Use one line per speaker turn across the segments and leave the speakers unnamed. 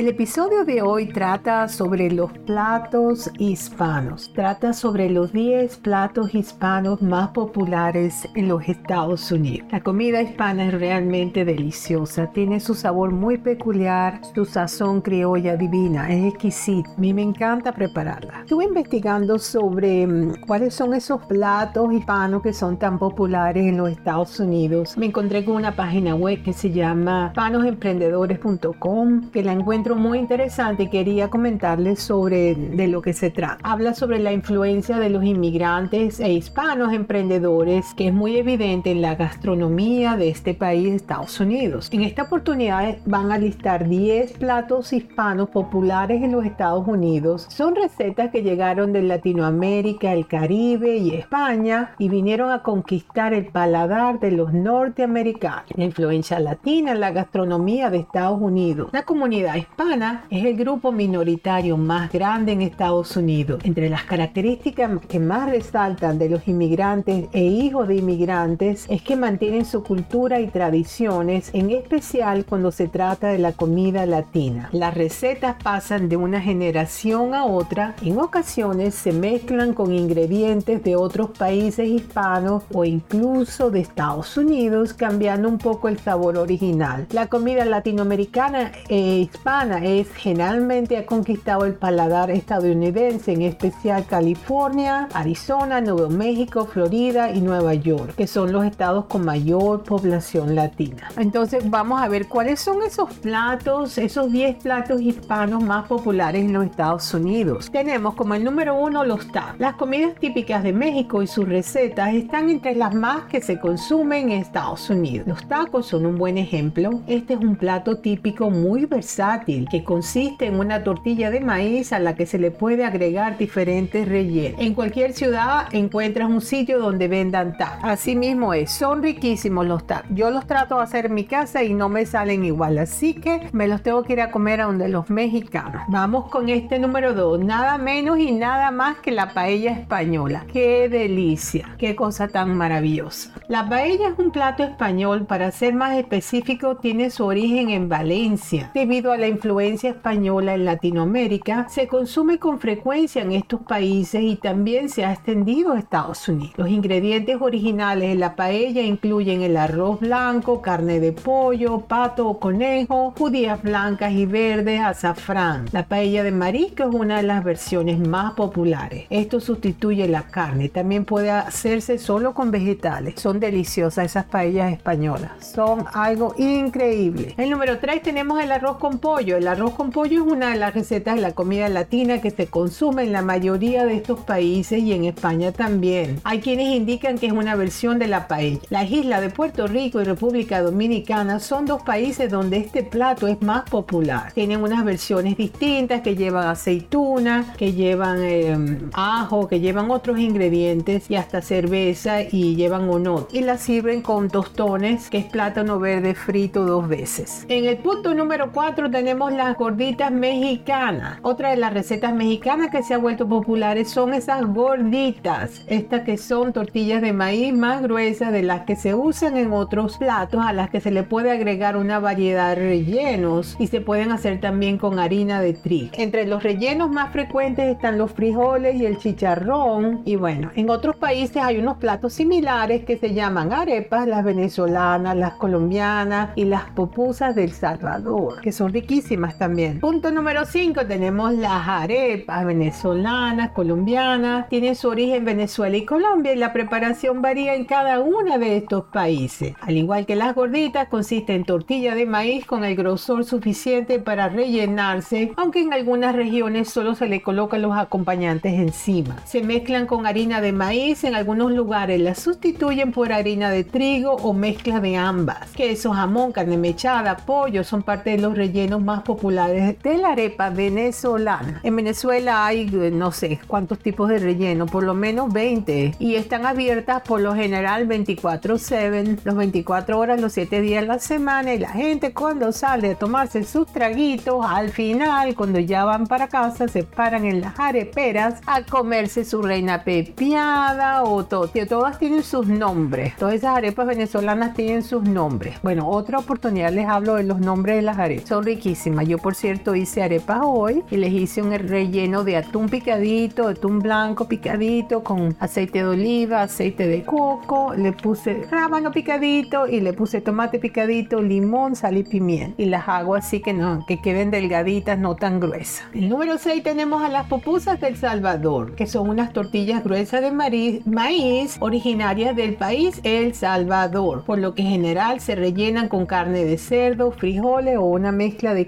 El episodio de hoy trata sobre los platos hispanos. Trata sobre los 10 platos hispanos más populares en los Estados Unidos. La comida hispana es realmente deliciosa. Tiene su sabor muy peculiar, su sazón criolla divina. Es exquisita. A mí me encanta prepararla. Estuve investigando sobre mm, cuáles son esos platos hispanos que son tan populares en los Estados Unidos. Me encontré con una página web que se llama hispanosemprendedores.com que la encuentro muy interesante y quería comentarles sobre de lo que se trata. Habla sobre la influencia de los inmigrantes e hispanos emprendedores que es muy evidente en la gastronomía de este país, Estados Unidos. En esta oportunidad van a listar 10 platos hispanos populares en los Estados Unidos. Son recetas que llegaron de Latinoamérica, el Caribe y España y vinieron a conquistar el paladar de los norteamericanos. La influencia latina en la gastronomía de Estados Unidos. La comunidad hispana es el grupo minoritario más grande en Estados Unidos. Entre las características que más resaltan de los inmigrantes e hijos de inmigrantes es que mantienen su cultura y tradiciones, en especial cuando se trata de la comida latina. Las recetas pasan de una generación a otra, en ocasiones se mezclan con ingredientes de otros países hispanos o incluso de Estados Unidos, cambiando un poco el sabor original. La comida latinoamericana e hispana es generalmente ha conquistado el paladar estadounidense, en especial California, Arizona, Nuevo México, Florida y Nueva York, que son los estados con mayor población latina. Entonces vamos a ver cuáles son esos platos, esos 10 platos hispanos más populares en los Estados Unidos. Tenemos como el número uno los tacos. Las comidas típicas de México y sus recetas están entre las más que se consumen en Estados Unidos. Los tacos son un buen ejemplo. Este es un plato típico muy versátil que consiste en una tortilla de maíz a la que se le puede agregar diferentes rellenos. En cualquier ciudad encuentras un sitio donde vendan tacos. Así mismo es, son riquísimos los tacos. Yo los trato de hacer en mi casa y no me salen igual, así que me los tengo que ir a comer a donde los mexicanos. Vamos con este número 2, nada menos y nada más que la paella española. ¡Qué delicia! ¡Qué cosa tan maravillosa! La paella es un plato español, para ser más específico, tiene su origen en Valencia, debido a la influencia influencia española en Latinoamérica, se consume con frecuencia en estos países y también se ha extendido a Estados Unidos. Los ingredientes originales de la paella incluyen el arroz blanco, carne de pollo, pato o conejo, judías blancas y verdes, azafrán. La paella de marisco es una de las versiones más populares. Esto sustituye la carne. También puede hacerse solo con vegetales. Son deliciosas esas paellas españolas. Son algo increíble. El número 3 tenemos el arroz con pollo. El arroz con pollo es una de las recetas de la comida latina que se consume en la mayoría de estos países y en España también. Hay quienes indican que es una versión de la paella. Las islas de Puerto Rico y República Dominicana son dos países donde este plato es más popular. Tienen unas versiones distintas que llevan aceituna, que llevan em, ajo, que llevan otros ingredientes y hasta cerveza y llevan onot. Y la sirven con tostones, que es plátano verde frito dos veces. En el punto número 4 tenemos las gorditas mexicanas. Otra de las recetas mexicanas que se ha vuelto populares son esas gorditas. Estas que son tortillas de maíz más gruesas de las que se usan en otros platos a las que se le puede agregar una variedad de rellenos y se pueden hacer también con harina de trigo. Entre los rellenos más frecuentes están los frijoles y el chicharrón. Y bueno, en otros países hay unos platos similares que se llaman arepas, las venezolanas, las colombianas y las pupusas del Salvador, que son riquísimas también. Punto número 5 tenemos las arepas venezolanas, colombianas. Tienen su origen Venezuela y Colombia y la preparación varía en cada uno de estos países. Al igual que las gorditas, consiste en tortilla de maíz con el grosor suficiente para rellenarse, aunque en algunas regiones solo se le colocan los acompañantes encima. Se mezclan con harina de maíz, en algunos lugares las sustituyen por harina de trigo o mezcla de ambas. Queso, jamón, carne mechada, pollo son parte de los rellenos más populares de la arepa venezolana. En Venezuela hay no sé cuántos tipos de relleno, por lo menos 20, y están abiertas por lo general 24/7, los 24 horas, los 7 días de la semana, y la gente cuando sale a tomarse sus traguitos, al final, cuando ya van para casa, se paran en las areperas a comerse su reina pepiada o todo. Todas tienen sus nombres. Todas esas arepas venezolanas tienen sus nombres. Bueno, otra oportunidad les hablo de los nombres de las arepas. Son riquísimas. Yo, por cierto, hice arepas hoy y les hice un relleno de atún picadito, atún blanco picadito con aceite de oliva, aceite de coco. Le puse rábano picadito y le puse tomate picadito, limón, sal y pimienta. Y las hago así que no, que queden delgaditas, no tan gruesas. El número 6 tenemos a las pupusas del Salvador, que son unas tortillas gruesas de maíz originarias del país El Salvador, por lo que en general se rellenan con carne de cerdo, frijoles o una mezcla de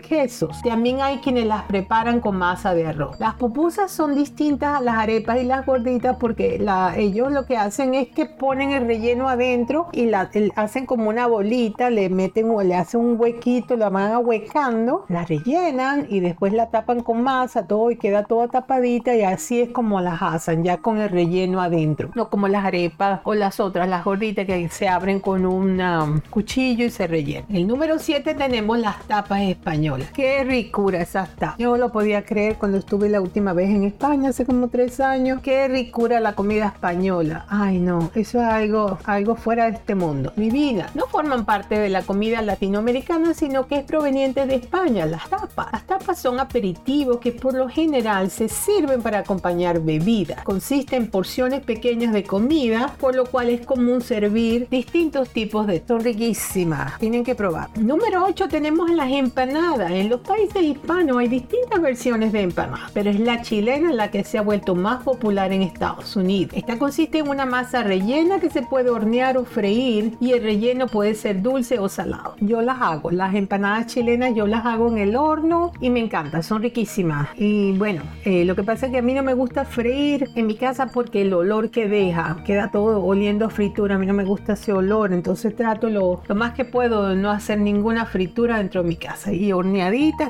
También hay quienes las preparan con masa de arroz. Las pupusas son distintas a las arepas y las gorditas porque ellos lo que hacen es que ponen el relleno adentro y hacen como una bolita, le meten o le hacen un huequito, la van ahuecando, la rellenan y después la tapan con masa, todo y queda toda tapadita y así es como las hacen, ya con el relleno adentro. No como las arepas o las otras, las gorditas que se abren con un um, cuchillo y se rellenan. El número 7 tenemos las tapas españolas. Qué ricura tapas. Yo lo podía creer cuando estuve la última vez en España, hace como tres años. Qué ricura la comida española. Ay no, eso es algo, algo fuera de este mundo. Mi vida. No forman parte de la comida latinoamericana, sino que es proveniente de España. Las tapas. Las tapas son aperitivos que por lo general se sirven para acompañar bebidas. Consiste en porciones pequeñas de comida, por lo cual es común servir distintos tipos de... Son riquísimas. Tienen que probar. Número 8 tenemos las empanadas. En los países hispanos hay distintas versiones de empanadas, pero es la chilena la que se ha vuelto más popular en Estados Unidos. Esta consiste en una masa rellena que se puede hornear o freír y el relleno puede ser dulce o salado. Yo las hago. Las empanadas chilenas yo las hago en el horno y me encanta. Son riquísimas. Y bueno, eh, lo que pasa es que a mí no me gusta freír en mi casa porque el olor que deja queda todo oliendo a fritura. A mí no me gusta ese olor. Entonces trato lo, lo más que puedo no hacer ninguna fritura dentro de mi casa. Y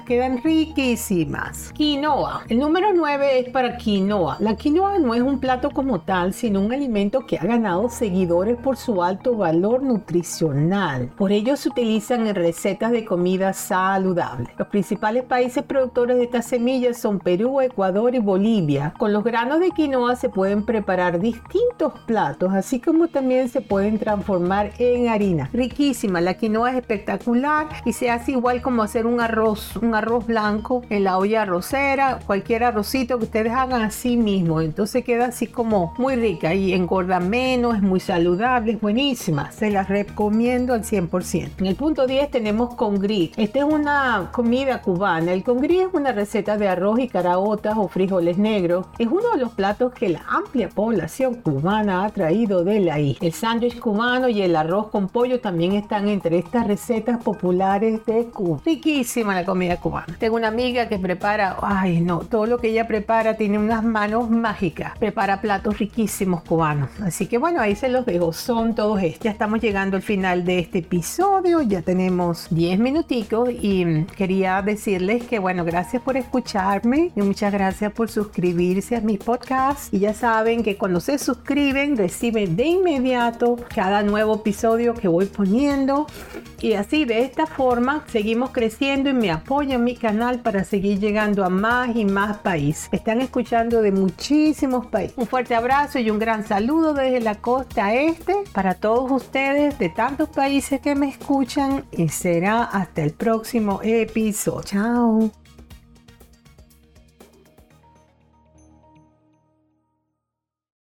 quedan riquísimas. Quinoa. El número 9 es para quinoa. La quinoa no es un plato como tal, sino un alimento que ha ganado seguidores por su alto valor nutricional. Por ello se utilizan en recetas de comida saludable. Los principales países productores de estas semillas son Perú, Ecuador y Bolivia. Con los granos de quinoa se pueden preparar distintos platos, así como también se pueden transformar en harina. Riquísima, la quinoa es espectacular y se hace igual como hacer un arroz, un arroz blanco en la olla arrocera, cualquier arrocito que ustedes hagan así mismo. Entonces queda así como muy rica y engorda menos, es muy saludable, es buenísima. Se la recomiendo al 100%. En el punto 10 tenemos congrí. Esta es una comida cubana. El congrí es una receta de arroz y caraotas o frijoles negros. Es uno de los platos que la amplia población cubana ha traído de la isla. El sándwich cubano y el arroz con pollo también están entre estas recetas populares de Cuba. Riquísima la comida cubana. Tengo una amiga que prepara, ay no, todo lo que ella prepara tiene unas manos mágicas. Prepara platos riquísimos cubanos. Así que bueno, ahí se los dejo. Son todos estos. Ya estamos llegando al final de este episodio. Ya tenemos 10 minuticos y quería decirles que bueno, gracias por escucharme y muchas gracias por suscribirse a mi podcast. Y ya saben que cuando se suscriben reciben de inmediato cada nuevo episodio que voy poniendo. Y así de esta forma seguimos creciendo y me apoyan mi canal para seguir llegando a más y más países. Están escuchando de muchísimos países. Un fuerte abrazo y un gran saludo desde la costa este para todos ustedes de tantos países que me escuchan y será hasta el próximo episodio. Chao.